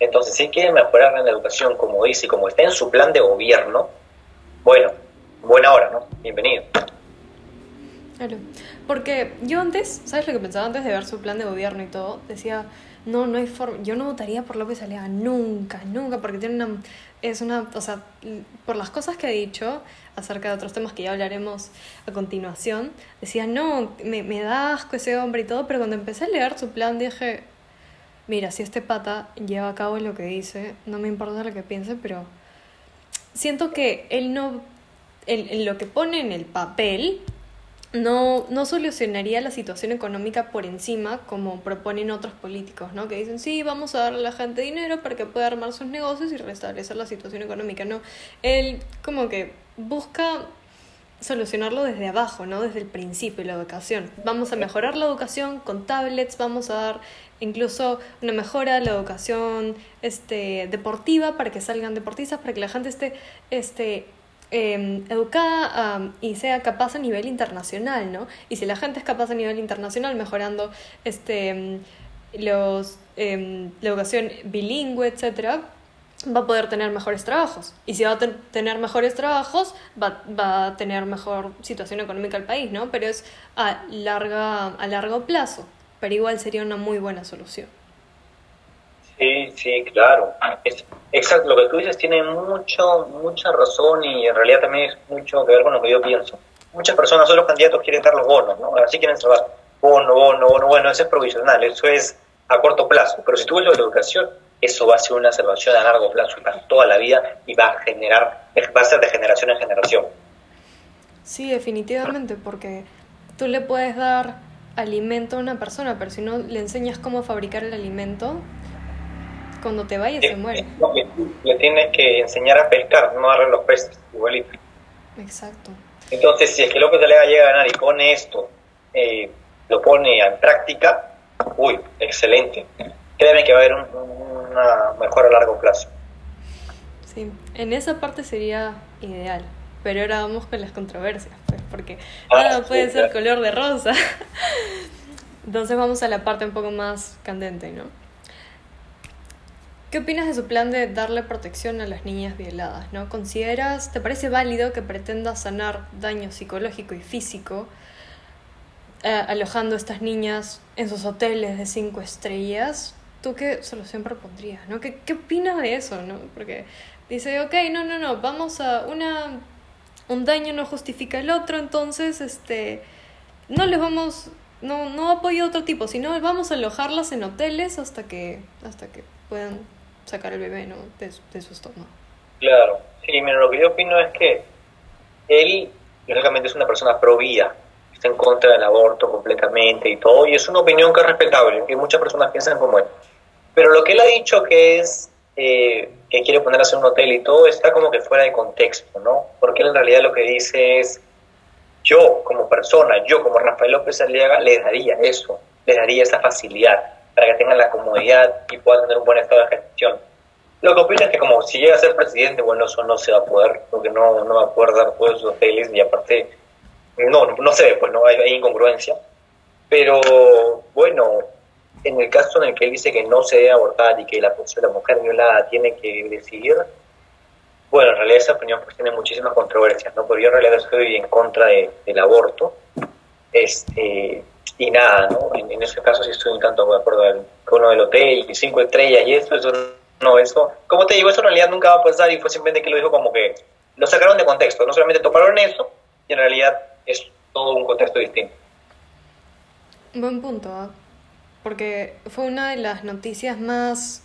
Entonces, si quiere mejorar en la educación, como dice, como está en su plan de gobierno, bueno, buena hora, ¿no? Bienvenido. Claro, porque yo antes, ¿sabes lo que pensaba antes de ver su plan de gobierno y todo? Decía, no, no hay forma, yo no votaría por López Aliaga, nunca, nunca, porque tiene una, es una, o sea, por las cosas que ha dicho acerca de otros temas que ya hablaremos a continuación, decía, no, me, me da asco ese hombre y todo, pero cuando empecé a leer su plan dije, mira, si este pata lleva a cabo lo que dice, no me importa lo que piense, pero siento que él no, en lo que pone en el papel, no, no solucionaría la situación económica por encima como proponen otros políticos, ¿no? Que dicen, sí, vamos a darle a la gente dinero para que pueda armar sus negocios y restablecer la situación económica, ¿no? Él como que busca solucionarlo desde abajo, ¿no? Desde el principio, la educación. Vamos a mejorar la educación con tablets, vamos a dar incluso una mejora de la educación este, deportiva para que salgan deportistas, para que la gente esté este, Em, educada y sea capaz a nivel internacional, ¿no? Y si la gente es capaz a nivel internacional, mejorando este, em, los, em, la educación bilingüe, etcétera, va a poder tener mejores trabajos. Y si va a tener mejores trabajos, va, va, a tener mejor situación económica el país, ¿no? Pero es a, larga, a largo plazo. Pero igual sería una muy buena solución. Sí, sí, claro. Es, exacto, lo que tú dices tiene mucho, mucha razón y en realidad también es mucho que ver con lo que yo pienso. Muchas personas, los candidatos, quieren dar los bonos, ¿no? Así quieren salvar bono, bono, bono. Bueno, eso es provisional, eso es a corto plazo. Pero si tú ves lo de la educación, eso va a ser una salvación a largo plazo para toda la vida y va a generar, va a ser de generación en generación. Sí, definitivamente, porque tú le puedes dar alimento a una persona, pero si no le enseñas cómo fabricar el alimento, cuando te vayas se muere. le tienes que enseñar a pescar, no a darle los peces, igualito. Exacto. Entonces, si es que López Alega llega a ganar y pone esto, eh, lo pone en práctica, uy, excelente. Créeme que va a haber una mejora a largo plazo. Sí, en esa parte sería ideal. Pero ahora vamos con las controversias, pues, porque ah, nada puede ser color de rosa. Entonces vamos a la parte un poco más candente, ¿no? ¿Qué opinas de su plan de darle protección a las niñas violadas? ¿no? ¿Consideras, te parece válido que pretenda sanar daño psicológico y físico eh, alojando a estas niñas en sus hoteles de cinco estrellas? ¿Tú qué solución propondrías? ¿no? ¿Qué, ¿Qué opinas de eso? ¿no? Porque dice, ok, no, no, no, vamos a una... Un daño no justifica el otro, entonces, este, no les vamos, no, no apoyo a otro tipo, sino vamos a alojarlas en hoteles hasta que, hasta que puedan sacar el bebé ¿no? de, su estómago. Claro, sí, mira, lo que yo opino es que él, lógicamente, es una persona pro vida, está en contra del aborto completamente y todo, y es una opinión que es respetable, que muchas personas piensan como él. Pero lo que él ha dicho que es eh, que quiere poner a hacer un hotel y todo está como que fuera de contexto, ¿no? Porque él en realidad lo que dice es, yo como persona, yo como Rafael López Aliaga, le daría eso, le daría esa facilidad para que tengan la comodidad y puedan tener un buen estado de gestión. Lo que opino es que como si llega a ser presidente, bueno, eso no se va a poder, porque no, no va a poder dar todos esos hoteles y aparte, no, no, se ve, pues no hay, incongruencia. Pero bueno, en el caso en el que él dice que no se debe abortar y que la, la mujer violada tiene que decidir, bueno, en realidad esa opinión pues tiene muchísimas controversias, ¿no? Porque yo en realidad estoy en contra de, del aborto, este, y nada, ¿no? En, ese caso sí estoy un tanto de acuerdo con uno del hotel y cinco estrellas y esto, eso no, eso, como te digo, eso en realidad nunca va a pasar y fue simplemente que lo dijo como que lo sacaron de contexto, no solamente tomaron eso y en realidad es todo un contexto distinto. Buen punto, ¿ah? porque fue una de las noticias más,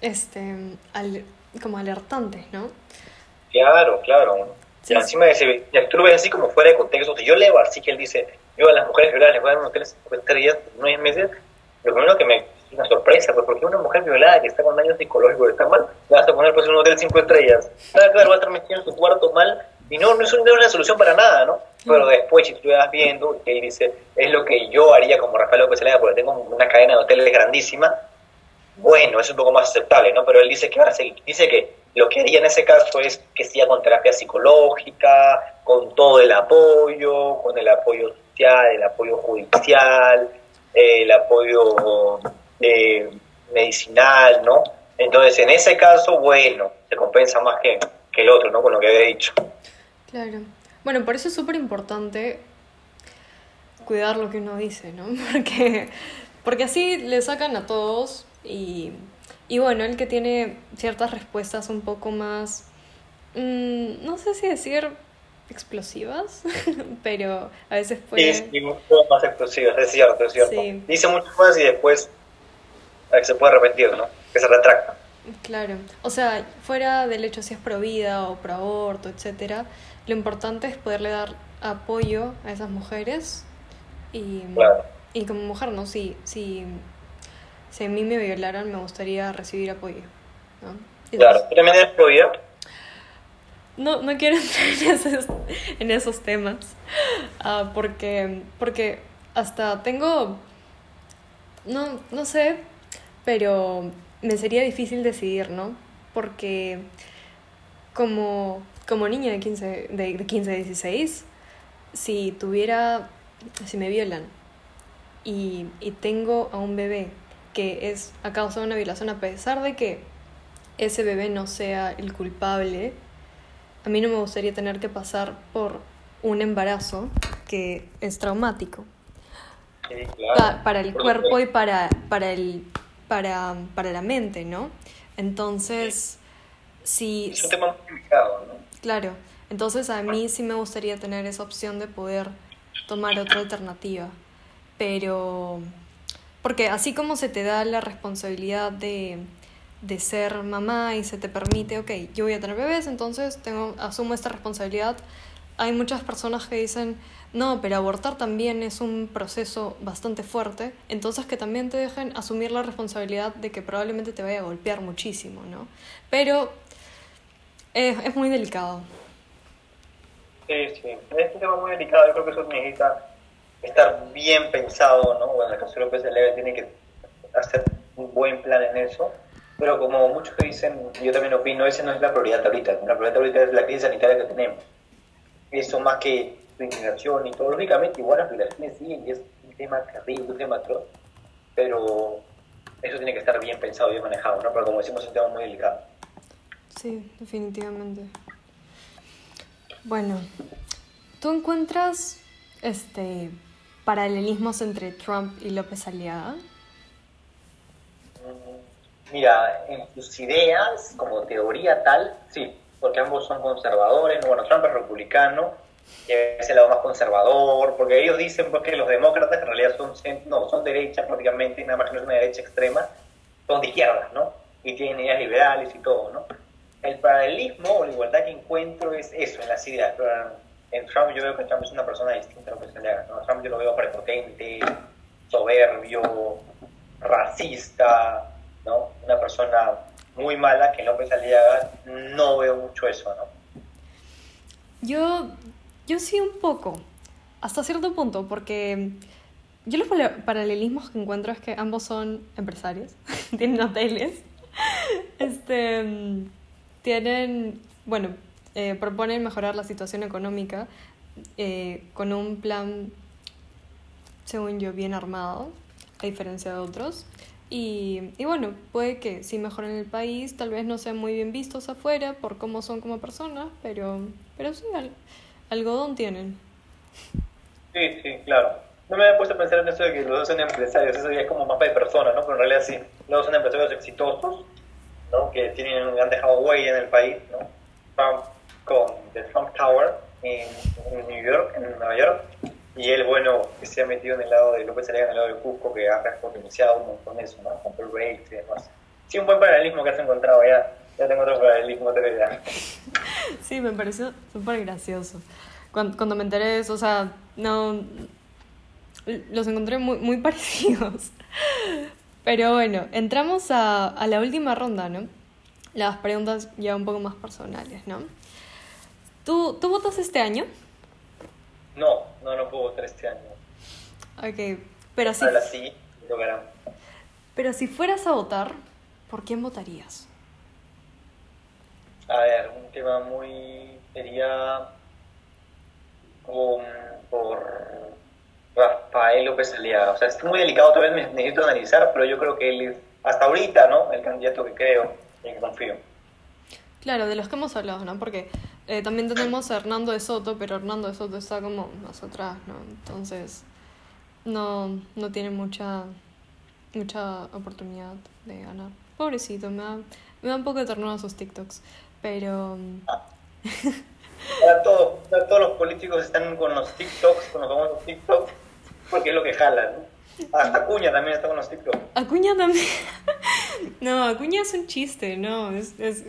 este, como alertantes, ¿no? Claro, claro. Y encima de ese, tú lo ves así como fuera de contexto. Si yo leo así que él dice, yo a las mujeres violadas les voy a dar un hotel de días, nueve meses, lo primero que me es una sorpresa, pues porque una mujer violada que está con daño psicológico, está mal, le vas a poner pues un hotel cinco estrellas. Claro, claro, va a estar metido en su cuarto mal y no, no es una solución para nada, ¿no? Pero después, si tú vas viendo, él dice, es lo que yo haría como Rafael López Zelaya, porque tengo una cadena de hoteles grandísima, bueno, es un poco más aceptable, ¿no? Pero él dice que dice que lo que haría en ese caso es que siga con terapia psicológica, con todo el apoyo, con el apoyo social, el apoyo judicial, el apoyo eh, medicinal, ¿no? Entonces, en ese caso, bueno, se compensa más que, que el otro, ¿no? Con lo que había dicho. Claro. Bueno, por eso es súper importante cuidar lo que uno dice, ¿no? Porque, porque así le sacan a todos y y bueno, el que tiene ciertas respuestas un poco más, mm, no sé si decir explosivas, pero a veces puede... Sí, sí, mucho más explosivas, es cierto, es cierto. Dice mucho más y después se puede arrepentir, ¿no? Que se retracta. Claro, o sea, fuera del hecho si es pro vida o pro aborto, etcétera, lo importante es poderle dar apoyo a esas mujeres y, y como mujer, ¿no? Si, si si a mí me violaran, me gustaría recibir apoyo. ¿no? Claro, ¿tú también eres vida? No, no quiero entrar en esos, en esos temas, uh, porque, porque hasta tengo, no, no sé, pero me sería difícil decidir, ¿no? Porque como, como niña de 15, de 15, 16, si tuviera, si me violan y, y tengo a un bebé que es a causa de una violación, a pesar de que ese bebé no sea el culpable, a mí no me gustaría tener que pasar por un embarazo que es traumático. para el cuerpo y para, para, el, para, para la mente, ¿no? Entonces, si... Es un tema muy delicado, ¿no? Claro, entonces a mí sí me gustaría tener esa opción de poder tomar otra alternativa, pero porque así como se te da la responsabilidad de, de ser mamá y se te permite, ok, yo voy a tener bebés, entonces tengo, asumo esta responsabilidad. Hay muchas personas que dicen, no, pero abortar también es un proceso bastante fuerte, entonces que también te dejen asumir la responsabilidad de que probablemente te vaya a golpear muchísimo, ¿no? Pero es, es muy delicado. Sí, sí, es un tema muy delicado, yo creo que eso necesita estar bien pensado, ¿no? Bueno, el caso de López Leve tiene que hacer un buen plan en eso, pero como muchos que dicen, yo también opino, esa no es la prioridad ahorita, la prioridad ahorita es la crisis sanitaria que tenemos. Eso más que su inmigración y todo, lógicamente igual las violaciones siguen y es un tema terrible, un tema atroz, pero eso tiene que estar bien pensado, bien manejado, ¿no? Pero como decimos, es un tema muy delicado. Sí, definitivamente. Bueno, ¿tú encuentras este paralelismos entre Trump y López Aliaga? Mira, en sus ideas, como teoría tal, sí, porque ambos son conservadores. Bueno, Trump es republicano, es el lado más conservador, porque ellos dicen pues, que los demócratas en realidad son, no, son derecha prácticamente, nada más que no es una derecha extrema, son de izquierdas, ¿no? Y tienen ideas liberales y todo, ¿no? El paralelismo o la igualdad que encuentro es eso, en las ideas en Trump yo veo que Trump es una persona distinta a lo que se le haga. ¿no? Trump yo lo veo prepotente, soberbio, racista, ¿no? Una persona muy mala que López Aliaga no veo mucho eso, ¿no? Yo, yo sí un poco, hasta cierto punto, porque yo los paralelismos que encuentro es que ambos son empresarios, tienen hoteles, este, tienen, bueno, eh, proponen mejorar la situación económica eh, con un plan, según yo, bien armado, a diferencia de otros. Y, y, bueno, puede que sí mejoren el país, tal vez no sean muy bien vistos afuera por cómo son como personas, pero, pero sí, algodón tienen. Sí, sí, claro. no me había puesto a pensar en eso de que los dos son empresarios, eso ya es como mapa de personas, ¿no? Pero en realidad sí, los dos son empresarios exitosos, ¿no? Que tienen, han dejado huella en el país, ¿no? Trump con The Trump Tower en New York, en Nueva York, y él, bueno, que se ha metido en el lado de López Aliaga, en el lado de Cusco, que ha potenciado un montón eso, ¿no? Con el Race y demás. Sí, un buen paralelismo que has encontrado ya. Ya tengo otro paralelismo, te. Sí, me pareció súper gracioso. Cuando, cuando me enteré de eso, o sea, no los encontré muy, muy parecidos. Pero bueno, entramos a, a, la última ronda, ¿no? Las preguntas ya un poco más personales, ¿no? ¿Tú, ¿tú votas este año? No, no, no puedo votar este año. Ok, pero si... Ahora sí, Pero si fueras a votar, ¿por quién votarías? A ver, un tema muy... sería... por Rafael López Aliaga. O sea, es muy delicado, todavía necesito analizar, pero yo creo que él es, hasta ahorita, ¿no? El candidato que creo y en que confío. Claro, de los que hemos hablado, ¿no? Porque eh, también tenemos a Hernando de Soto, pero Hernando de Soto está como más atrás, ¿no? Entonces, no, no tiene mucha, mucha oportunidad de ganar. Pobrecito, me da, me da un poco de ternura sus TikToks, pero... Todos, todos los políticos están con los TikToks, con los famosos TikToks, porque es lo que jalan. Hasta Acuña también está con los TikToks. Acuña también. no, Acuña es un chiste, no, es, es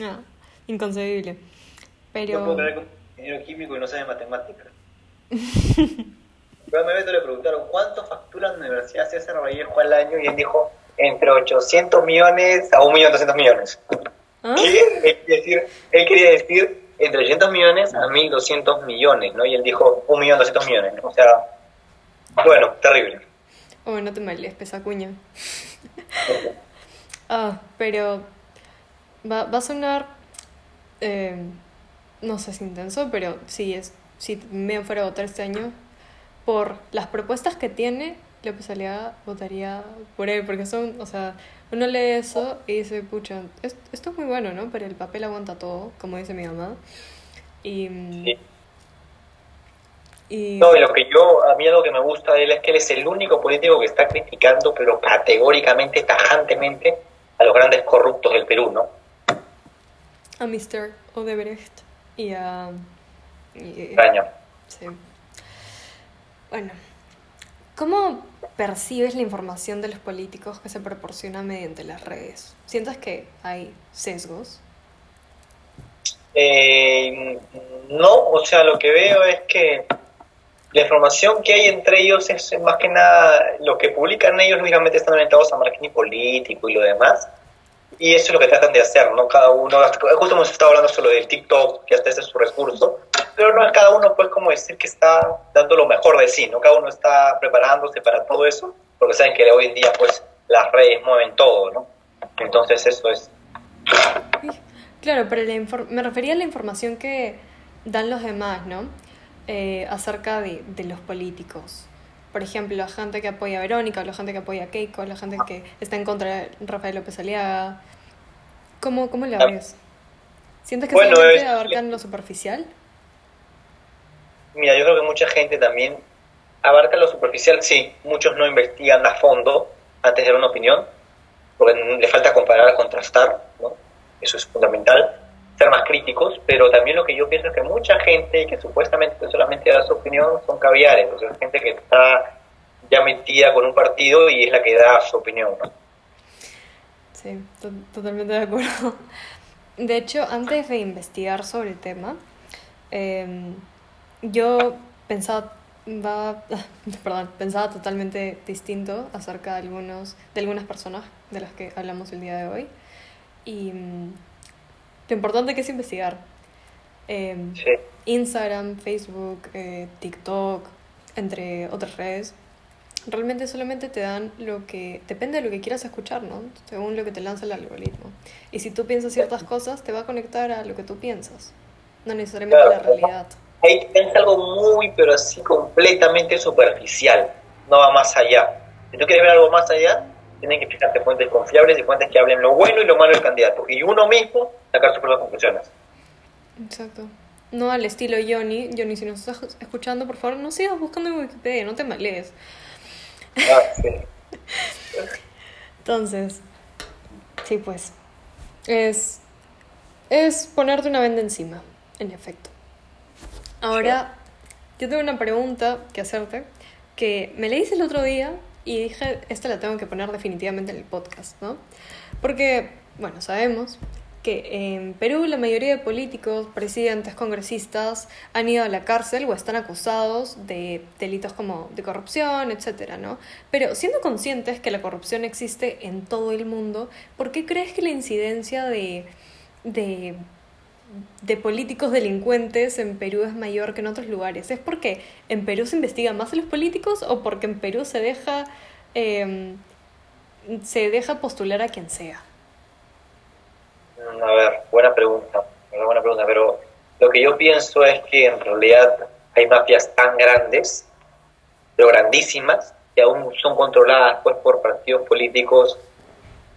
ah, inconcebible. Pero... No puedo que un ingeniero químico y no sabe matemáticas. Pero me le preguntaron, ¿cuánto factura la Universidad César Vallejo al año? Y él dijo, entre 800 millones a 1.200.000 millones. ¿Ah? ¿Qué? Él quería decir, él quería decir entre 800 millones a 1200 millones, ¿no? Y él dijo 1.200.000 millones, ¿no? O sea, bueno, terrible. Oh, no te males, pesacuña. ah, pero va, va a sonar, eh, no sé si intenso, pero sí, es, si me fuera a votar este año, por las propuestas que tiene, López Aliaga votaría por él, porque son, o sea, uno lee eso y dice, pucha, esto es muy bueno, ¿no? Pero el papel aguanta todo, como dice mi mamá. Y, sí. y... No, y lo que yo, a mí lo que me gusta de él es que él es el único político que está criticando, pero categóricamente, tajantemente, a los grandes corruptos del Perú, ¿no? A Mr. Odebrecht y a... Y, Sí. Bueno, ¿cómo percibes la información de los políticos que se proporciona mediante las redes? ¿Sientes que hay sesgos? Eh, no, o sea, lo que veo es que la información que hay entre ellos es más que nada lo que publican ellos, lógicamente están orientados a marketing político y lo demás. Y eso es lo que tratan de hacer, ¿no? Cada uno, justo hemos estado hablando solo del TikTok, que hasta es su recurso, pero no es cada uno, pues, como decir que está dando lo mejor de sí, ¿no? Cada uno está preparándose para todo eso, porque saben que hoy en día, pues, las redes mueven todo, ¿no? Entonces, eso es. Claro, pero me refería a la información que dan los demás, ¿no? Eh, acerca de, de los políticos por ejemplo, la gente que apoya a Verónica, la gente que apoya a Keiko, la gente que está en contra de Rafael López Aliaga. ¿Cómo, cómo la ah. ves? ¿Sientes que bueno, solamente abarcan lo superficial? Mira, yo creo que mucha gente también abarca lo superficial, sí. Muchos no investigan a fondo antes de dar una opinión, porque le falta comparar, contrastar, ¿no? Eso es fundamental ser más críticos, pero también lo que yo pienso es que mucha gente que supuestamente solamente da su opinión son caviares, o sea, gente que está ya metida con un partido y es la que da su opinión, ¿no? Sí, totalmente de acuerdo. De hecho, antes de investigar sobre el tema, em, yo pensaba, va, perdón, pensaba totalmente distinto acerca de, algunos, de algunas personas de las que hablamos el día de hoy. Y lo importante que es investigar. Em, Instagram, Facebook, eh, TikTok, entre otras redes, realmente solamente te dan lo que, depende de lo que quieras escuchar, ¿no? Según lo que te lanza el algoritmo. Y si tú piensas ciertas cosas, te va a conectar a lo que tú piensas, no necesariamente a la realidad. Ahí es algo muy, pero así completamente superficial, no va más allá. Si tú quieres ver algo más allá, tienen que fijarte fuentes confiables y fuentes que hablen lo bueno y lo malo del candidato. Y uno mismo sacar sus propias conclusiones. Exacto. no al estilo Johnny. Johnny, si nos estás escuchando, por favor, no sigas buscando en Wikipedia, no te malees. Entonces, sí, pues, es, es ponerte una venda encima, en efecto. Ahora, yo tengo una pregunta que hacerte, que me la hice el otro día y dije, esta la tengo que poner definitivamente en el podcast, ¿no? Porque, bueno, sabemos que en Perú la mayoría de políticos, presidentes, congresistas han ido a la cárcel o están acusados de delitos como de corrupción, etcétera, ¿no? Pero siendo conscientes que la corrupción existe en todo el mundo, ¿por qué crees que la incidencia de, de, de políticos delincuentes en Perú es mayor que en otros lugares? ¿Es porque en Perú se investiga más a los políticos o porque en Perú se deja, eh, se deja postular a quien sea? A ver, buena pregunta, una buena pregunta, pero lo que yo pienso es que en realidad hay mafias tan grandes, pero grandísimas, que aún son controladas pues por partidos políticos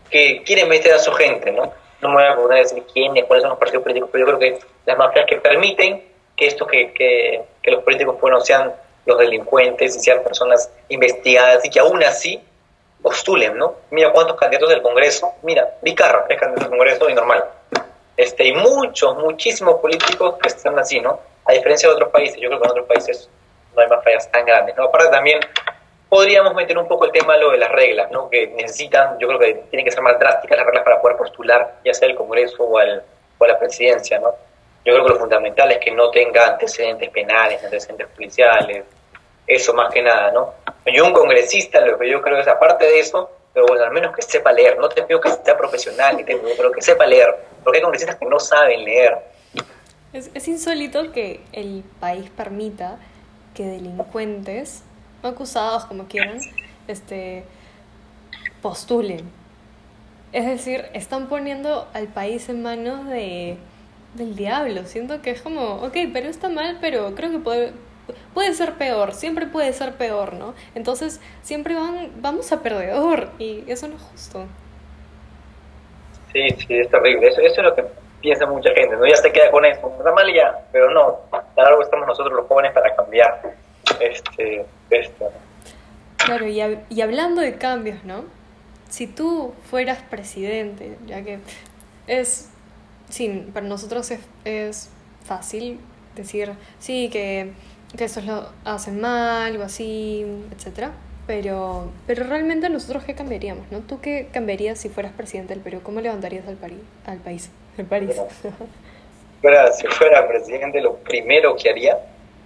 que quieren meter a su gente, ¿no? No me voy a poner a decir quiénes, cuáles son los partidos políticos, pero yo creo que las mafias que permiten que estos que, que, que los políticos bueno, sean los delincuentes y sean personas investigadas y que aún así postulen, ¿no? Mira cuántos candidatos del Congreso, mira, Vicarra es candidato del Congreso y normal. Este, y muchos, muchísimos políticos que están así, ¿no? A diferencia de otros países, yo creo que en otros países no hay más fallas tan grandes, ¿no? Aparte también podríamos meter un poco el tema lo de las reglas, ¿no? Que necesitan, yo creo que tienen que ser más drásticas las reglas para poder postular, ya sea al Congreso o, al, o a la presidencia, ¿no? Yo creo que lo fundamental es que no tenga antecedentes penales, antecedentes policiales, eso más que nada, ¿no? Yo un congresista, lo que yo creo es aparte de eso, pero bueno, al menos que sepa leer, no te pido que sea profesional, te pido, pero que sepa leer, porque hay congresistas que no saben leer. Es, es insólito que el país permita que delincuentes, o acusados como quieran, este, postulen. Es decir, están poniendo al país en manos de, del diablo. Siento que es como, ok, pero está mal, pero creo que puede, puede ser peor, siempre puede ser peor, ¿no? Entonces, siempre van, vamos a perdedor y eso no es justo. Sí, sí, es terrible. Eso, eso es lo que piensa mucha gente, ¿no? Ya se queda con eso, está mal ya, pero no, para algo estamos nosotros los jóvenes para cambiar este, esto. Claro, y, hab- y hablando de cambios, ¿no? Si tú fueras presidente, ya que es, sí, para nosotros es, es fácil decir, sí, que, que eso lo hacen mal o así, etcétera. Pero, pero realmente nosotros qué cambiaríamos, ¿no? ¿Tú qué cambiarías si fueras presidente del Perú? ¿Cómo levantarías al, Pari- al país? París. Fuera, si fuera presidente, lo primero que haría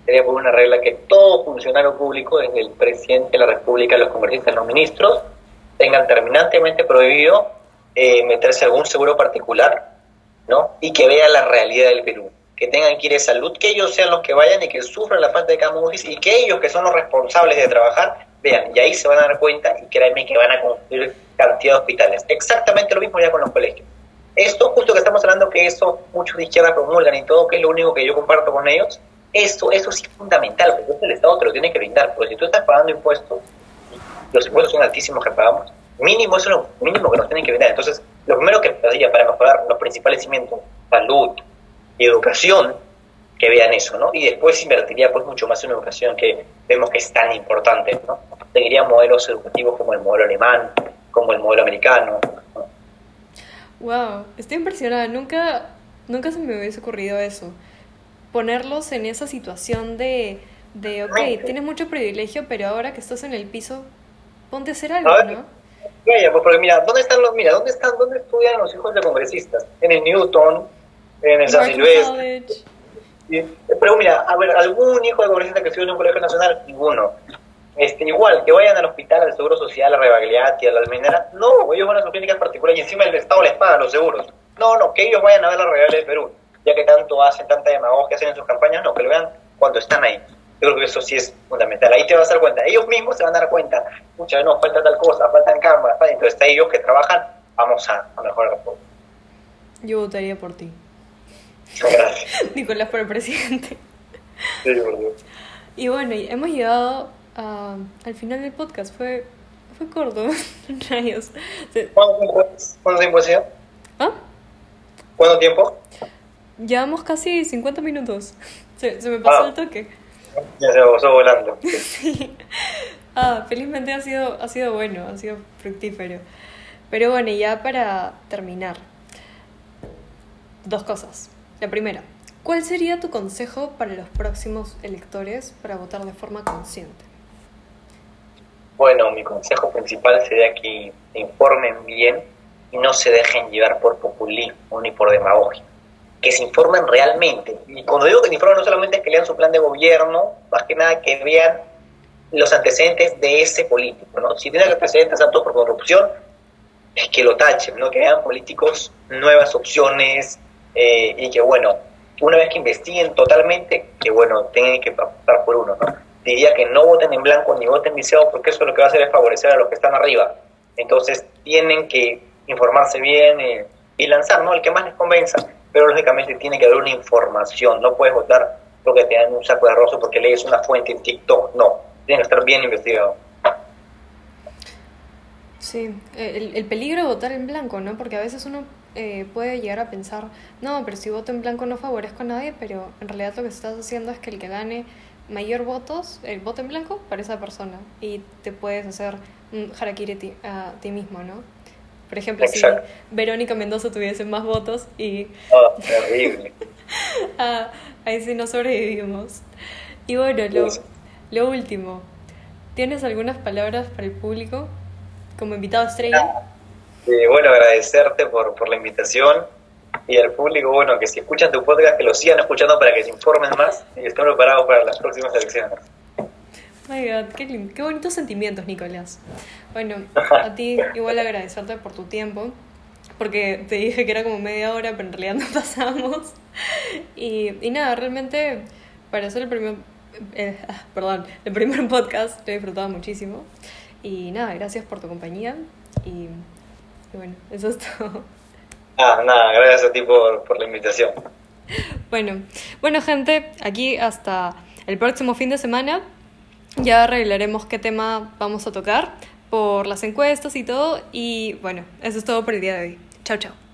sería poner una regla que todo funcionario público, desde el presidente de la República, los congresistas, los ministros, tengan terminantemente prohibido eh, meterse algún seguro particular, ¿no? Y que vean la realidad del Perú. Que tengan que ir de salud, que ellos sean los que vayan y que sufran la falta de cama UCI y que ellos, que son los responsables de trabajar, vean. Y ahí se van a dar cuenta y créanme que van a construir cantidad de hospitales. Exactamente lo mismo ya con los colegios. Esto, justo que estamos hablando que eso muchos de izquierda promulgan y todo, que es lo único que yo comparto con ellos, eso, eso sí es fundamental, porque el Estado te lo tiene que brindar, porque si tú estás pagando impuestos, los impuestos son altísimos que pagamos, mínimo eso es lo mínimo que nos tienen que brindar. Entonces, lo primero que pasaría para mejorar los principales cimientos, salud educación, que vean eso, ¿no? Y después invertiría pues mucho más en educación, que vemos que es tan importante, ¿no? Seguiría modelos educativos como el modelo alemán, como el modelo americano, ¿no? Wow, estoy impresionada. Nunca, nunca se me hubiese ocurrido eso. Ponerlos en esa situación de, de, ok, tienes mucho privilegio, pero ahora que estás en el piso, ponte a hacer algo, A ¿no? Vaya, pues porque mira, ¿dónde están los, mira, dónde están, dónde estudian los hijos de congresistas? En el Newton, en el San Silvestre. Pero mira, a ver, algún hijo de congresista que estudia en un colegio nacional, ninguno. Este, igual, que vayan al hospital, al Seguro Social, a Rebagliati, a la Almenara, no, ellos van a sus clínicas particulares y encima el Estado les paga los seguros. No, no, que ellos vayan a ver la realidad del Perú, ya que tanto hacen, tanta demagogia hacen en sus campañas, no, que lo vean cuando están ahí. Yo creo que eso sí es fundamental. Ahí te vas a dar cuenta. Ellos mismos se van a dar cuenta. Mucha no, falta tal cosa, faltan cámaras. falta- Entonces, ellos que trabajan, vamos a, a mejorar todo. Yo votaría por ti. Gracias. Nicolás por el presidente. Sí, Dios. Y bueno, hemos llegado a- al final del podcast. Fue, fue corto, rayos. Se- ¿Cuánto tiempo? ¿Cuánto tiempo ha sido? ¿Ah? ¿Cuánto tiempo? Llevamos casi 50 minutos. Se, me pasó ah. el toque. Ya se pasó volando. sí. Ah, felizmente ha sido, ha sido bueno, ha sido fructífero. Pero bueno, ya para terminar, dos cosas. La primera, ¿cuál sería tu consejo para los próximos electores para votar de forma consciente? Bueno, mi consejo principal sería que informen bien y no se dejen llevar por populismo ni por demagogia. Que se informen realmente. Y cuando digo que se informen, no solamente es que lean su plan de gobierno, más que nada que vean los antecedentes de ese político. ¿no? Si tiene antecedentes aptos por corrupción, es que lo tachen, ¿no? que vean políticos nuevas opciones eh, y que, bueno, una vez que investiguen totalmente, que, bueno, tengan que pasar por uno. ¿no? Diría que no voten en blanco ni voten viciado porque eso lo que va a hacer es favorecer a los que están arriba. Entonces tienen que informarse bien eh, y lanzar, ¿no? El que más les convenza. Pero lógicamente tiene que haber una información. No puedes votar lo que te dan un saco de arroz porque lees una fuente en TikTok. No, tiene que estar bien investigado. Sí, el, el peligro de votar en blanco, ¿no? Porque a veces uno eh, puede llegar a pensar, no, pero si voto en blanco no favorezco a nadie, pero en realidad lo que estás haciendo es que el que gane mayor votos, el voto en blanco, para esa persona. Y te puedes hacer un harakiri a ti mismo, ¿no? Por ejemplo, si Verónica Mendoza tuviese más votos y... Oh, terrible. ah, ahí sí no sobrevivimos. Y bueno, lo, lo último. ¿Tienes algunas palabras para el público como invitado estrella? Bueno, agradecerte por, por la invitación y al público, bueno, que si escuchan tu podcast, que lo sigan escuchando para que se informen más y estén preparados para las próximas elecciones. My God, qué, bonitos sentimientos, Nicolás. Bueno, a ti igual agradecerte por tu tiempo, porque te dije que era como media hora, pero en realidad no pasamos. Y, y nada, realmente para hacer el primer, eh, ah, perdón, el primer podcast lo he disfrutado muchísimo. Y nada, gracias por tu compañía y, y bueno, eso es todo. Ah, nada, gracias a ti por, por la invitación. Bueno, bueno gente, aquí hasta el próximo fin de semana ya arreglaremos qué tema vamos a tocar por las encuestas y todo. Y bueno, eso es todo por el día de hoy. Chao, chao.